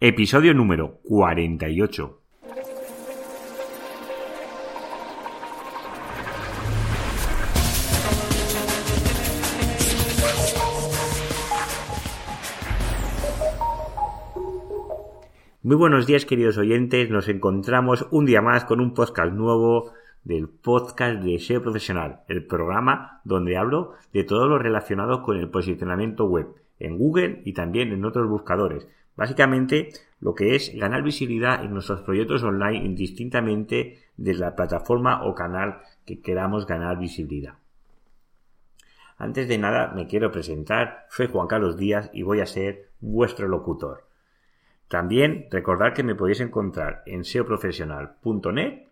Episodio número 48. Muy buenos días queridos oyentes, nos encontramos un día más con un podcast nuevo del podcast de SEO Profesional, el programa donde hablo de todo lo relacionado con el posicionamiento web en Google y también en otros buscadores Básicamente, lo que es ganar visibilidad en nuestros proyectos online indistintamente de la plataforma o canal que queramos ganar visibilidad. Antes de nada, me quiero presentar. Soy Juan Carlos Díaz y voy a ser vuestro locutor. También recordad que me podéis encontrar en seoprofesional.net.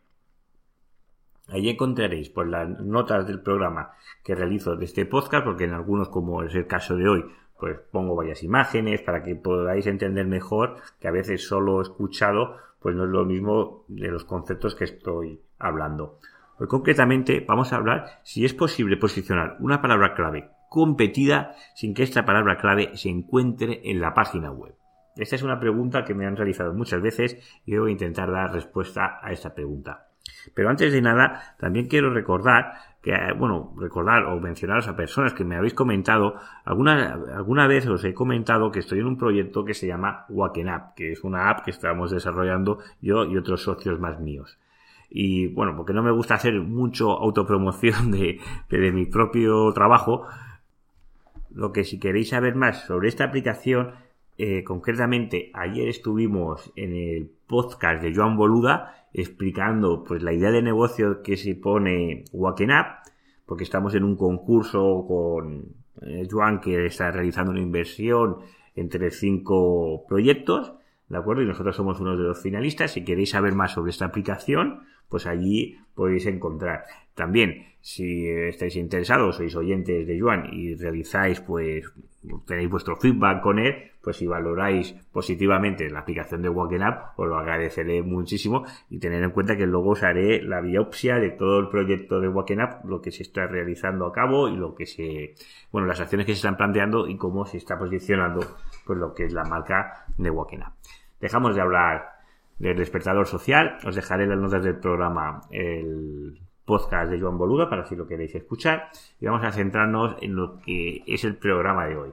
Allí encontraréis pues, las notas del programa que realizo de este podcast, porque en algunos, como es el caso de hoy, pues pongo varias imágenes para que podáis entender mejor que a veces solo escuchado pues no es lo mismo de los conceptos que estoy hablando. Hoy concretamente vamos a hablar si es posible posicionar una palabra clave competida sin que esta palabra clave se encuentre en la página web. Esta es una pregunta que me han realizado muchas veces y voy a intentar dar respuesta a esta pregunta. Pero antes de nada, también quiero recordar que, bueno, recordar o mencionaros a personas que me habéis comentado, alguna, alguna vez os he comentado que estoy en un proyecto que se llama Waken App, que es una app que estamos desarrollando yo y otros socios más míos. Y bueno, porque no me gusta hacer mucho autopromoción de, de mi propio trabajo, lo que si queréis saber más sobre esta aplicación, eh, concretamente ayer estuvimos en el podcast de Joan Boluda explicando pues la idea de negocio que se pone Waken Up, porque estamos en un concurso con eh, Joan que está realizando una inversión entre cinco proyectos, ¿de acuerdo? Y nosotros somos uno de los finalistas. Si queréis saber más sobre esta aplicación, pues allí podéis encontrar. También, si estáis interesados, sois oyentes de Joan y realizáis, pues, tenéis vuestro feedback con él, pues si valoráis positivamente la aplicación de Walking Up, os lo agradeceré muchísimo y tener en cuenta que luego os haré la biopsia de todo el proyecto de Walking Up, lo que se está realizando a cabo y lo que se, bueno, las acciones que se están planteando y cómo se está posicionando, pues lo que es la marca de Walking Up. Dejamos de hablar del despertador social. Os dejaré las notas del programa el podcast de Joan Boluda para si lo queréis escuchar. Y vamos a centrarnos en lo que es el programa de hoy.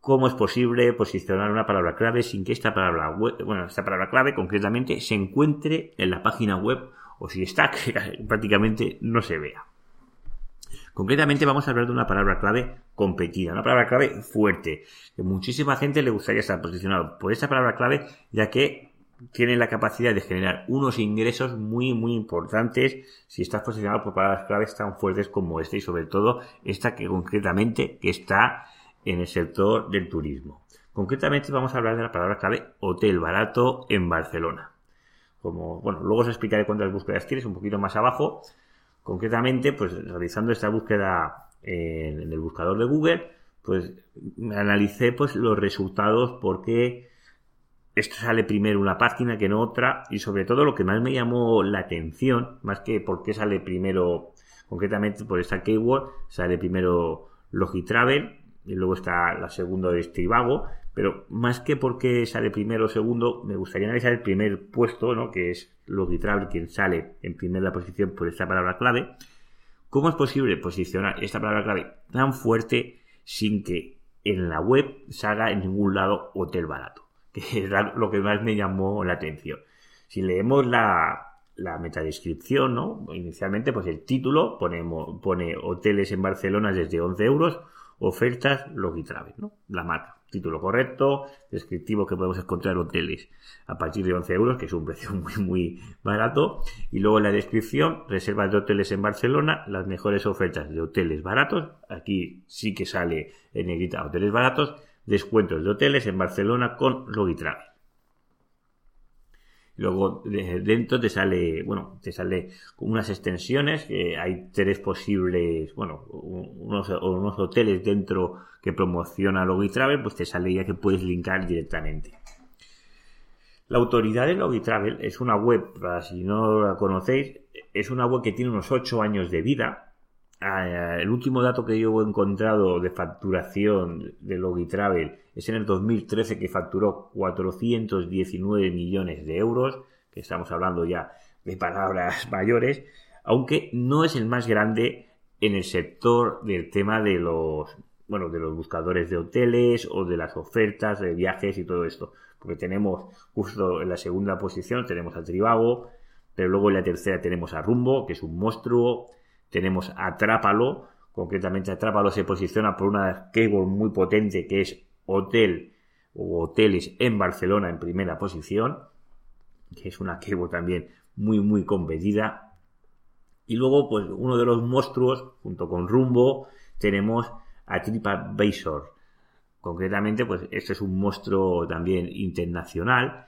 ¿Cómo es posible posicionar una palabra clave sin que esta palabra bueno, esta palabra clave concretamente se encuentre en la página web o si está que prácticamente no se vea? Concretamente vamos a hablar de una palabra clave competida, una palabra clave fuerte, que muchísima gente le gustaría estar posicionado por esta palabra clave, ya que tiene la capacidad de generar unos ingresos muy, muy importantes si estás posicionado por palabras claves tan fuertes como esta y sobre todo esta que concretamente que está en el sector del turismo. Concretamente vamos a hablar de la palabra clave hotel barato en Barcelona. Como, bueno, luego os explicaré cuántas búsquedas tienes un poquito más abajo. Concretamente, pues realizando esta búsqueda en, el buscador de Google, pues analicé pues los resultados porque esto sale primero una página que no otra y sobre todo lo que más me llamó la atención, más que por qué sale primero, concretamente por esta keyword, sale primero Logitravel y luego está la segunda de Strivago, pero más que porque sale primero o segundo, me gustaría analizar el primer puesto, ¿no? que es Logitravel quien sale en primera posición por esta palabra clave. ¿Cómo es posible posicionar esta palabra clave tan fuerte sin que en la web salga en ningún lado hotel barato? que es lo que más me llamó la atención. Si leemos la, la metadescripción, ¿no? Inicialmente, pues el título ponemos, pone hoteles en Barcelona desde 11 euros, ofertas Logitravel, ¿no? La marca. Título correcto, descriptivo que podemos encontrar hoteles a partir de 11 euros, que es un precio muy, muy barato. Y luego la descripción, reservas de hoteles en Barcelona, las mejores ofertas de hoteles baratos. Aquí sí que sale en negrita hoteles baratos descuentos de hoteles en Barcelona con Logitravel. Luego dentro te sale, bueno, te sale unas extensiones, hay tres posibles, bueno, unos, unos hoteles dentro que promociona Logitravel, pues te sale ya que puedes linkar directamente. La autoridad de Logitravel es una web, para si no la conocéis, es una web que tiene unos 8 años de vida, el último dato que yo he encontrado de facturación de Logitravel es en el 2013 que facturó 419 millones de euros, que estamos hablando ya de palabras mayores, aunque no es el más grande en el sector del tema de los bueno, de los buscadores de hoteles o de las ofertas de viajes y todo esto. Porque tenemos justo en la segunda posición tenemos a Tribago, pero luego en la tercera tenemos a Rumbo, que es un monstruo, tenemos a Trápalo, concretamente Atrápalo se posiciona por una keyword muy potente que es hotel o hoteles en Barcelona en primera posición, que es una keyword también muy muy competida. Y luego, pues uno de los monstruos, junto con Rumbo, tenemos a TripAdvisor. Concretamente, pues este es un monstruo también internacional.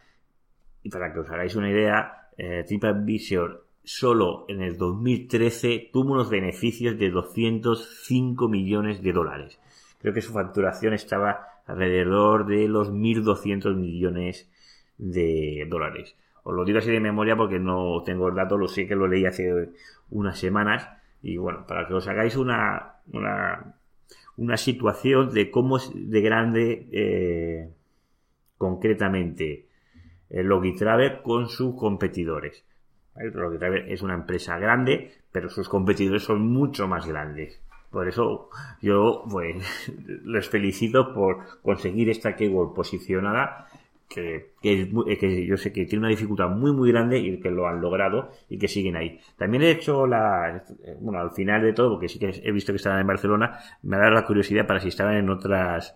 Y para que os hagáis una idea, eh, TripAdvisor solo en el 2013 tuvo unos beneficios de 205 millones de dólares. Creo que su facturación estaba alrededor de los 1.200 millones de dólares. Os lo digo así de memoria porque no tengo el dato, lo sé que lo leí hace unas semanas. Y bueno, para que os hagáis una, una, una situación de cómo es de grande eh, concretamente el Logitravel con sus competidores. Es una empresa grande, pero sus competidores son mucho más grandes. Por eso yo pues les felicito por conseguir esta keyword posicionada que, que, yo sé que tiene una dificultad muy muy grande y que lo han logrado y que siguen ahí. También he hecho la, bueno, al final de todo, porque sí que he visto que estaban en Barcelona, me ha dado la curiosidad para si estaban en otras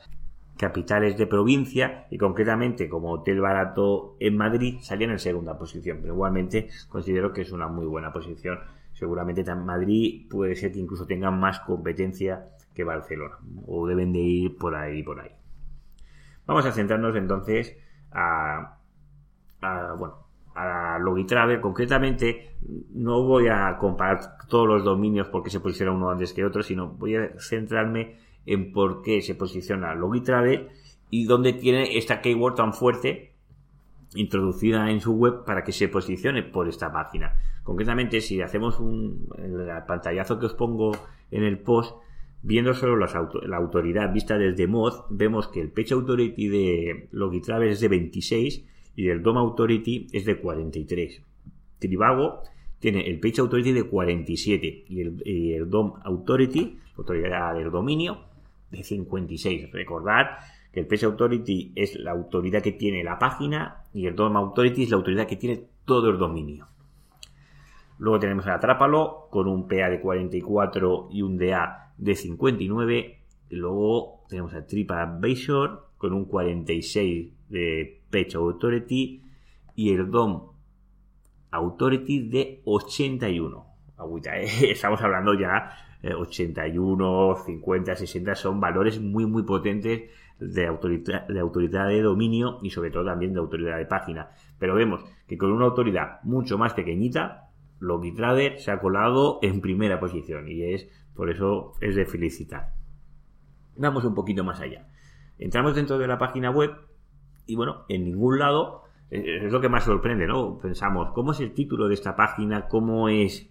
capitales de provincia y concretamente como hotel barato en Madrid salían en segunda posición, pero igualmente considero que es una muy buena posición. Seguramente Madrid puede ser que incluso tenga más competencia que Barcelona o deben de ir por ahí por ahí. Vamos a centrarnos entonces a, a bueno, a Logitravel. Concretamente, no voy a comparar todos los dominios porque se posiciona uno antes que otro, sino voy a centrarme en por qué se posiciona Logitravel y dónde tiene esta keyword tan fuerte introducida en su web para que se posicione por esta página. Concretamente, si hacemos un pantallazo que os pongo en el post, Viendo solo la autoridad vista desde Mod, vemos que el Page Authority de Logitravel es de 26 y el DOM Authority es de 43. Trivago tiene el Page Authority de 47 y el, DOM Authority, autoridad del dominio, de 56. Recordad que el Page Authority es la autoridad que tiene la página y el DOM Authority es la autoridad que tiene todo el dominio. Luego tenemos a Atrápalo con un PA de 44 y un DA de 59. Y luego tenemos a TripAdvisor con un 46 de Page Authority y el DOM Authority de 81. Agüita, ¿eh? estamos hablando ya 81, 50, 60 son valores muy muy potentes de autoridad, de autoridad de dominio y sobre todo también de autoridad de página. Pero vemos que con una autoridad mucho más pequeñita, Logitrader se ha colado en primera posición y es por eso es de felicitar. Vamos un poquito más allá. Entramos dentro de la página web y bueno, en ningún lado eh, es lo que más sorprende, ¿no? Pensamos, ¿cómo es el título de esta página? ¿Cómo es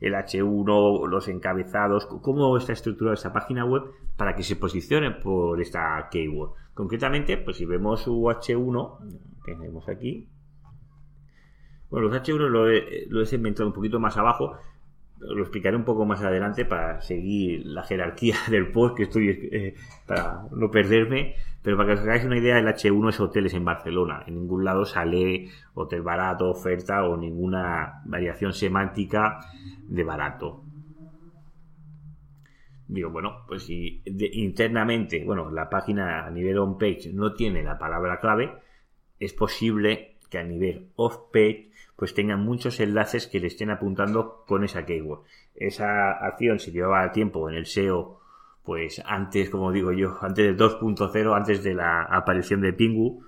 el H1, los encabezados? ¿Cómo está estructurada esta página web para que se posicione por esta keyword? Concretamente, pues si vemos su H1, que tenemos aquí, bueno, los H1 lo he, lo he segmentado un poquito más abajo, lo explicaré un poco más adelante para seguir la jerarquía del post que estoy eh, para no perderme pero para que os hagáis una idea el H1 es hoteles en Barcelona. En ningún lado sale hotel barato oferta o ninguna variación semántica de barato. Digo bueno pues si internamente bueno la página a nivel on page no tiene la palabra clave es posible que a nivel off page pues tengan muchos enlaces que le estén apuntando con esa keyword. Esa acción se llevaba tiempo en el SEO, pues antes, como digo yo, antes del 2.0, antes de la aparición de Pingu,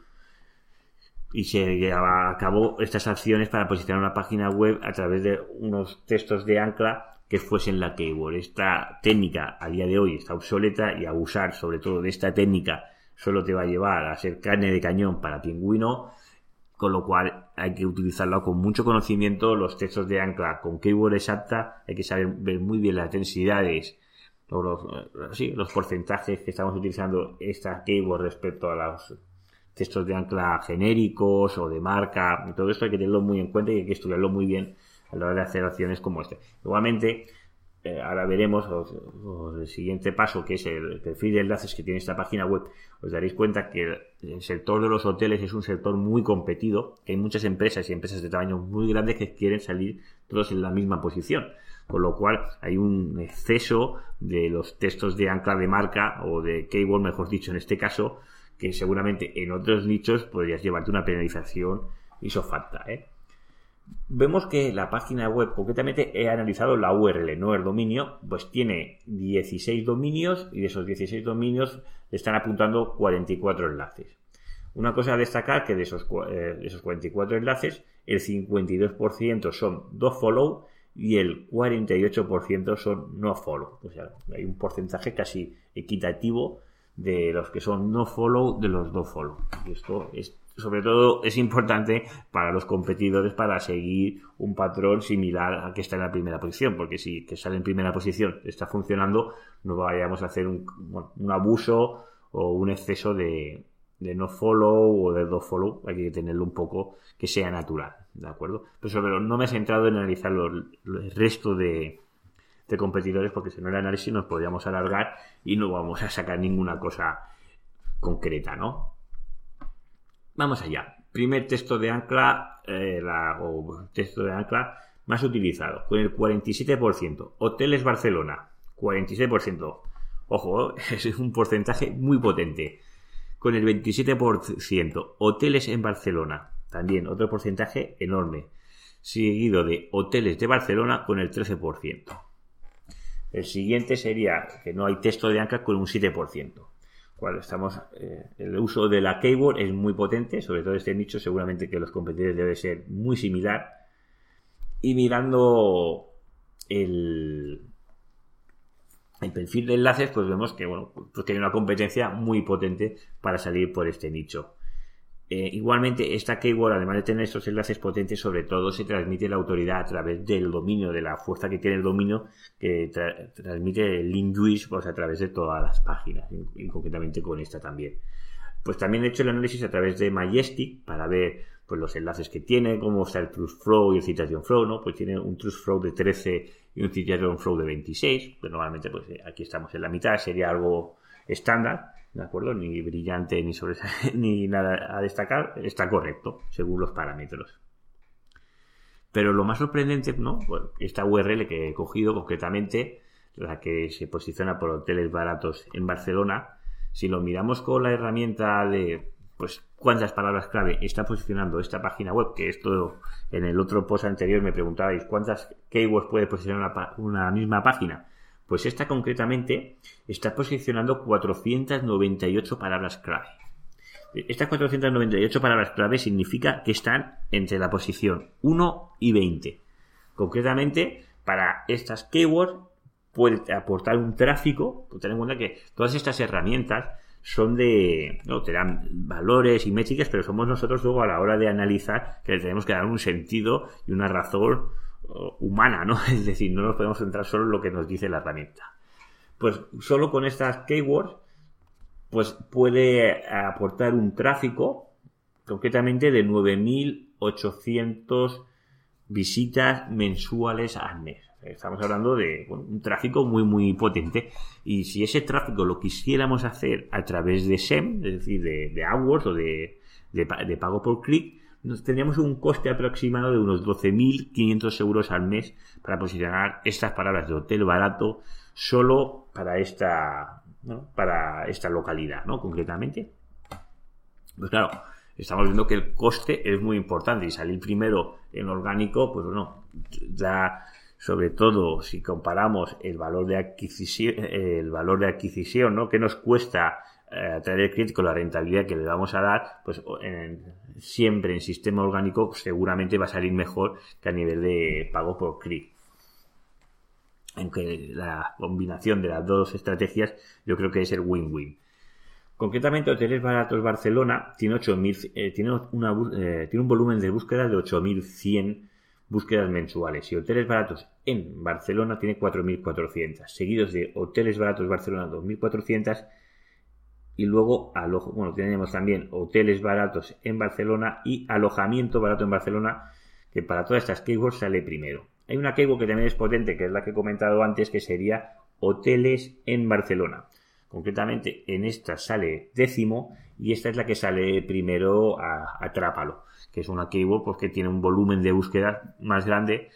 y se llevaba a cabo estas acciones para posicionar una página web a través de unos textos de ancla que fuesen la keyword. Esta técnica a día de hoy está obsoleta y abusar sobre todo de esta técnica solo te va a llevar a ser carne de cañón para pingüino con lo cual hay que utilizarlo con mucho conocimiento, los textos de ancla con keyword exacta, hay que saber ver muy bien las densidades o los, sí, los porcentajes que estamos utilizando esta keyword respecto a los textos de ancla genéricos o de marca, todo esto hay que tenerlo muy en cuenta y hay que estudiarlo muy bien a la hora de hacer acciones como este. Igualmente, eh, ahora veremos el siguiente paso, que es el perfil de enlaces que tiene esta página web, os daréis cuenta que el sector de los hoteles es un sector muy competido, que hay muchas empresas y empresas de tamaño muy grandes que quieren salir todos en la misma posición. Con lo cual hay un exceso de los textos de ancla de marca o de keyword, mejor dicho, en este caso, que seguramente en otros nichos podrías llevarte una penalización y eso falta, ¿eh? Vemos que la página web, concretamente he analizado la URL, no el dominio, pues tiene 16 dominios y de esos 16 dominios le están apuntando 44 enlaces. Una cosa a destacar que de esos, eh, esos 44 enlaces, el 52% son do follow y el 48% son no follow. O sea, hay un porcentaje casi equitativo de los que son no follow de los do follow. Y esto es sobre todo es importante para los competidores para seguir un patrón similar al que está en la primera posición, porque si que sale en primera posición está funcionando, no vayamos a hacer un, abuso o un exceso de, no follow o de do follow, hay que tenerlo un poco que sea natural, ¿de acuerdo? Pero sobre no me he centrado en analizar el resto de, de competidores porque si no el análisis nos podríamos alargar y no vamos a sacar ninguna cosa concreta, ¿no? Vamos allá. Primer texto de ancla, eh, o texto de ancla más utilizado, con el 47%. Hoteles Barcelona, 47%. Ojo, es un porcentaje muy potente. Con el 27%. Hoteles en Barcelona, también otro porcentaje enorme. Seguido de hoteles de Barcelona con el 13%. El siguiente sería que no hay texto de ancla con un 7% eh, el uso de la keyword es muy potente, sobre todo este nicho, seguramente que los competidores debe ser muy similar. Y mirando el, el perfil de enlaces, pues vemos que bueno, pues hay una competencia muy potente para salir por este nicho. Eh, igualmente, esta keyword, además de tener estos enlaces potentes, sobre todo se transmite la autoridad a través del dominio, de la fuerza que tiene el dominio, que transmite el link pues, a través de todas las páginas, y, concretamente con esta también. Pues también he hecho el análisis a través de Majestic para ver pues, los enlaces que tiene, cómo está el Trust Flow y el Citation Flow, ¿no? Pues tiene un Trust Flow de 13 y un Citation Flow de 26, pues normalmente pues eh, aquí estamos en la mitad, sería algo estándar ¿de acuerdo? Ni brillante ni ni nada a destacar, está correcto, según los parámetros. Pero lo más sorprendente, ¿no? esta URL que he cogido concretamente, la que se posiciona por hoteles baratos en Barcelona, si lo miramos con la herramienta de pues cuántas palabras clave está posicionando esta página web, que esto en el otro post anterior me preguntabais cuántas keywords puede posicionar una misma página. Pues esta concretamente está posicionando 498 palabras clave. Estas 498 palabras clave significa que están entre la posición 1 y 20. Concretamente, para estas keywords puede aportar un tráfico, pues ten en cuenta que todas estas herramientas son de, no, te dan valores y métricas, pero somos nosotros luego a la hora de analizar que le tenemos que dar un sentido y una razón humana, ¿no? Es decir, no nos podemos centrar solo en lo que nos dice la herramienta. Pues solo con estas keywords, pues puede aportar un tráfico, concretamente de 9.800 visitas mensuales al mes. Estamos hablando de un tráfico muy, muy potente. Y si ese tráfico lo quisiéramos hacer a través de SEM, es decir, de, de AdWords o de, de pago por clic, tendríamos un coste aproximado de unos 12.500 euros al mes para posicionar estas palabras de hotel barato solo para esta, para esta localidad, ¿no? Concretamente. Pues claro, estamos viendo que el coste es muy importante y salir primero en orgánico, pues bueno, ya sobre todo si comparamos el valor de adquisición, el valor de adquisición, ¿no? Que nos cuesta eh, traer el cliente la rentabilidad que le vamos a dar, pues siempre en sistema orgánico seguramente va a salir mejor que a nivel de pago por clic. Aunque la combinación de las dos estrategias yo creo que es el win-win. Concretamente, Hoteles Baratos Barcelona tiene, 8000, eh, tiene, una, eh, tiene un volumen de búsqueda de 8.100 búsquedas mensuales y Hoteles Baratos en Barcelona tiene 4.400, seguidos de Hoteles Baratos Barcelona 2.400 y luego bueno, tenemos también Hoteles Baratos en Barcelona y Alojamiento Barato en Barcelona, que para todas estas keywords sale primero. Hay una keyword que también es potente, que es la que he comentado antes, que sería Hoteles en Barcelona. Concretamente, en esta sale décimo y esta es la que sale primero a, Trápalo, que es una keyword pues, que tiene un volumen de búsqueda más grande,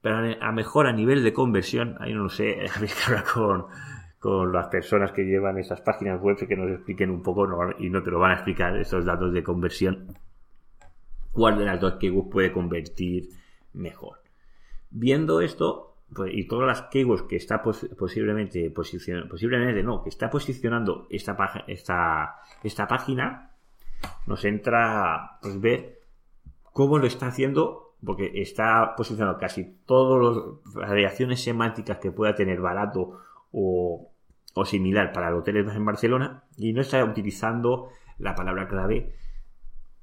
pero a mejor a nivel de conversión, ahí no lo sé, habría que hablar con, con las personas que llevan esas páginas web que nos expliquen un poco y no te lo van a explicar estos datos de conversión cuál de las dos keywords puede convertir mejor. Viendo esto pues, y todas las keywords que está posiblemente posicionando, posiblemente no, que está posicionando esta, esta, esta página, nos entra pues ver cómo lo está haciendo, porque está posicionando casi todas las variaciones semánticas que pueda tener barato o, similar para los hoteles en Barcelona y no está utilizando la palabra clave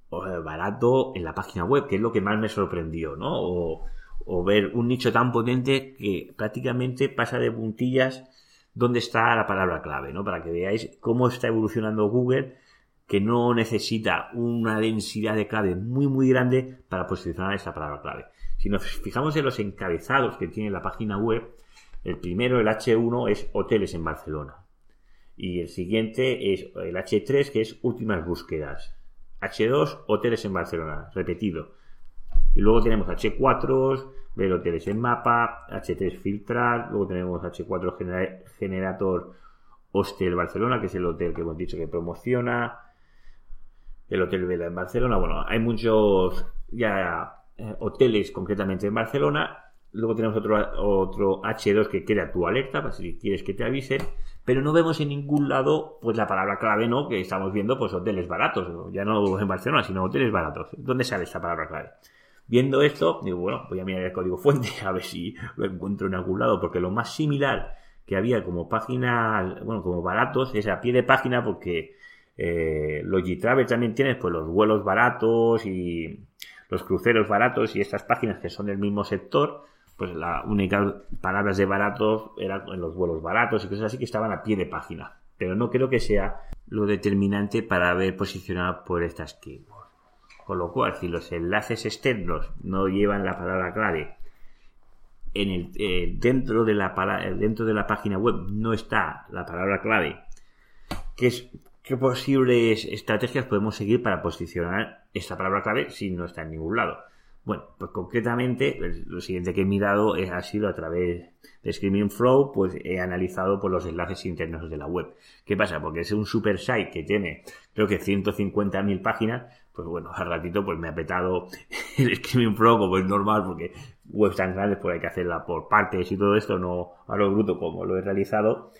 barato en la página web, que es lo que más me sorprendió, ¿no? O, o ver un nicho tan potente que prácticamente pasa de puntillas dónde está la palabra clave, ¿no? Para que veáis cómo está evolucionando Google, que no necesita una densidad de clave muy muy grande para posicionar esa palabra clave. Si nos fijamos en los encabezados que tiene la página web, el primero, el H1, es hoteles en Barcelona. Y el siguiente es el H3, que es últimas búsquedas. H2, hoteles en Barcelona, repetido. Y luego tenemos H4, ver hoteles en mapa, H3 filtrar, luego tenemos H4 generator Hostel Barcelona, que es el hotel que hemos dicho que promociona, el Hotel Vela en Barcelona. Bueno, hay muchos ya eh, hoteles concretamente en Barcelona. Luego tenemos otro, otro H2 que crea tu alerta, para si quieres que te avisen. Pero no vemos en ningún lado, pues la palabra clave, ¿no? Que estamos viendo, pues hoteles baratos. Ya no en Barcelona, sino hoteles baratos. ¿Dónde sale esta palabra clave? Viendo esto, digo, bueno, voy a mirar el código fuente a ver si lo encuentro en algún lado, porque lo más similar que había como página, bueno, como baratos, es a pie de página, porque eh, los G-Travel también tienes pues los vuelos baratos y los cruceros baratos y estas páginas que son del mismo sector, pues la única palabras de baratos eran en los vuelos baratos y cosas así que estaban a pie de página. Pero no creo que sea lo determinante para haber posicionado por estas keywords. Con lo cual, si los enlaces externos no llevan la palabra clave en el, eh, dentro, de la, dentro de la página web no está la palabra clave, ¿qué, es, ¿qué posibles estrategias podemos seguir para posicionar esta palabra clave si no está en ningún lado? Bueno, pues concretamente, pues, lo siguiente que he mirado ha sido a través de Screaming Flow, pues he analizado por los enlaces internos de la web. ¿Qué pasa? Porque es un super site que tiene, creo que 150.000 páginas, pues bueno, al ratito pues me ha petado el Screaming Pro como es normal, porque webs tan grandes pues hay que hacerla por partes y todo esto, no a lo bruto como lo he realizado.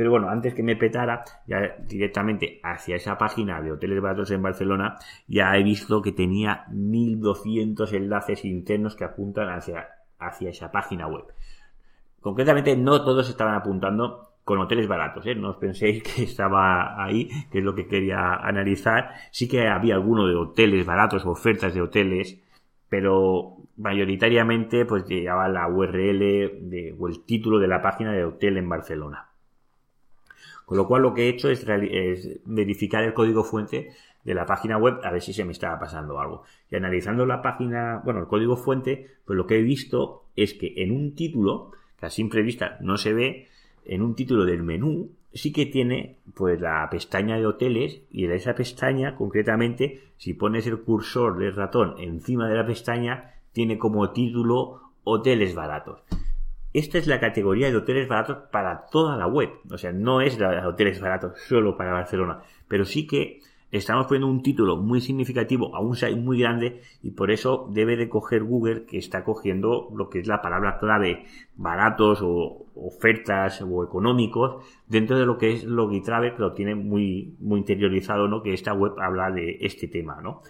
Pero bueno, antes que me petara, ya directamente hacia esa página de hoteles baratos en Barcelona, ya he visto que tenía 1200 enlaces internos que apuntan hacia, hacia esa página web. Concretamente, no todos estaban apuntando con hoteles baratos, ¿eh? no os penséis que estaba ahí, que es lo que quería analizar. Sí que había alguno de hoteles baratos, ofertas de hoteles, pero mayoritariamente pues llevaba la URL o el título de la página de hotel en Barcelona. Con lo cual lo que he hecho es, verificar el código fuente de la página web a ver si se me estaba pasando algo. Y analizando la página, bueno, el código fuente, pues lo que he visto es que en un título, que a simple vista no se ve, en un título del menú sí que tiene pues la pestaña de hoteles y en esa pestaña concretamente si pones el cursor del ratón encima de la pestaña tiene como título hoteles baratos. Esta es la categoría de hoteles baratos para toda la web. O sea, no es la de hoteles baratos solo para Barcelona. Pero sí que estamos poniendo un título muy significativo a un site muy grande y por eso debe de coger Google que está cogiendo lo que es la palabra clave baratos o ofertas o económicos dentro de lo que es Logitravel que lo tiene muy, muy interiorizado, ¿no? Que esta web habla de este tema, ¿no?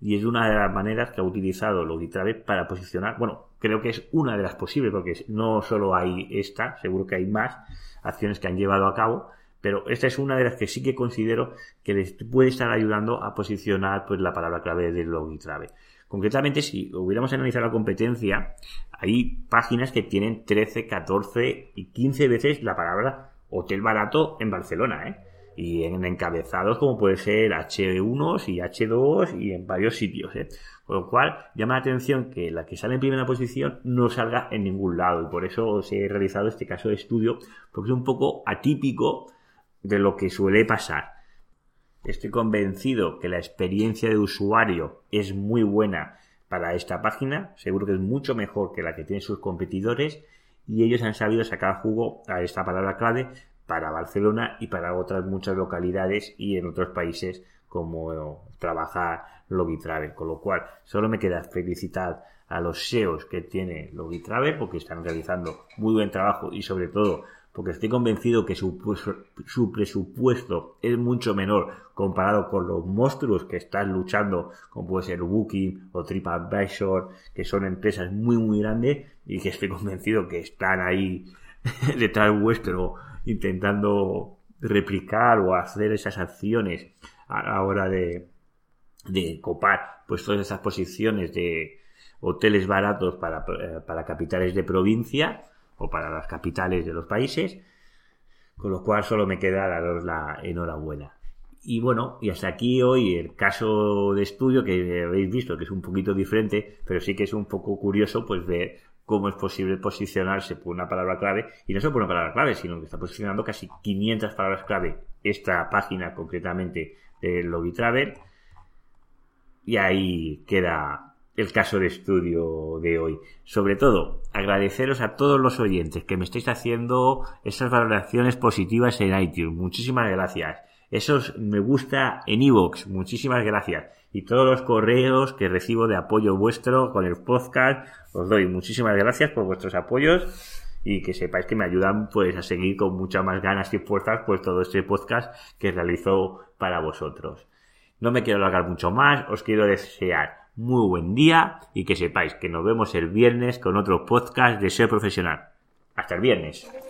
Y es una de las maneras que ha utilizado Logitravel para posicionar, bueno, creo que es una de las posibles porque no solo hay esta, seguro que hay más acciones que han llevado a cabo, Pero esta es una de las que sí que considero que les puede estar ayudando a posicionar pues, la palabra clave del Logitrave. Concretamente, si hubiéramos analizado la competencia, hay páginas que tienen 13, 14 y 15 veces la palabra hotel barato en Barcelona, ¿eh? Y en encabezados como puede ser H1 y H2 y en varios sitios, ¿eh? Con lo cual, llama la atención que la que sale en primera posición no salga en ningún lado. Y por eso os he realizado este caso de estudio, porque es un poco atípico de lo que suele pasar. Estoy convencido que la experiencia de usuario es muy buena para esta página, seguro que es mucho mejor que la que tienen sus competidores y ellos han sabido sacar jugo a esta palabra clave para Barcelona y para otras muchas localidades y en otros países como trabajar Logitravel, con lo cual solo me queda felicitar a los SEOs que tiene Logitravel porque están realizando muy buen trabajo y sobre todo porque estoy convencido que su, su, presupuesto es mucho menor comparado con los monstruos que están luchando, como puede ser Booking o TripAdvisor, que son empresas muy muy grandes y que estoy convencido que están ahí detrás vuestro intentando replicar o hacer esas acciones a la hora de, copar pues todas esas posiciones de hoteles baratos para, eh, para capitales de provincia o para las capitales de los países, con lo cual solo me queda daros la enhorabuena. Y bueno, y hasta aquí hoy el caso de estudio que habéis visto, que es un poquito diferente, pero sí que es un poco curioso pues ver cómo es posible posicionarse por una palabra clave, y no solo por una palabra clave, sino que está posicionando casi 500 palabras clave esta página concretamente de Logitravel, y ahí queda el caso de estudio de hoy. Sobre todo, agradeceros a todos los oyentes que me estáis haciendo esas valoraciones positivas en iTunes. Muchísimas gracias. Esos me gusta en iVoox. Muchísimas gracias. Y todos los correos que recibo de apoyo vuestro con el podcast, os doy muchísimas gracias por vuestros apoyos y que sepáis que me ayudan pues a seguir con muchas más ganas y fuerzas pues todo este podcast que realizo para vosotros. No me quiero alargar mucho más, os quiero desear muy buen día y que sepáis que nos vemos el viernes con otro podcast de Ser Profesional. Hasta el viernes.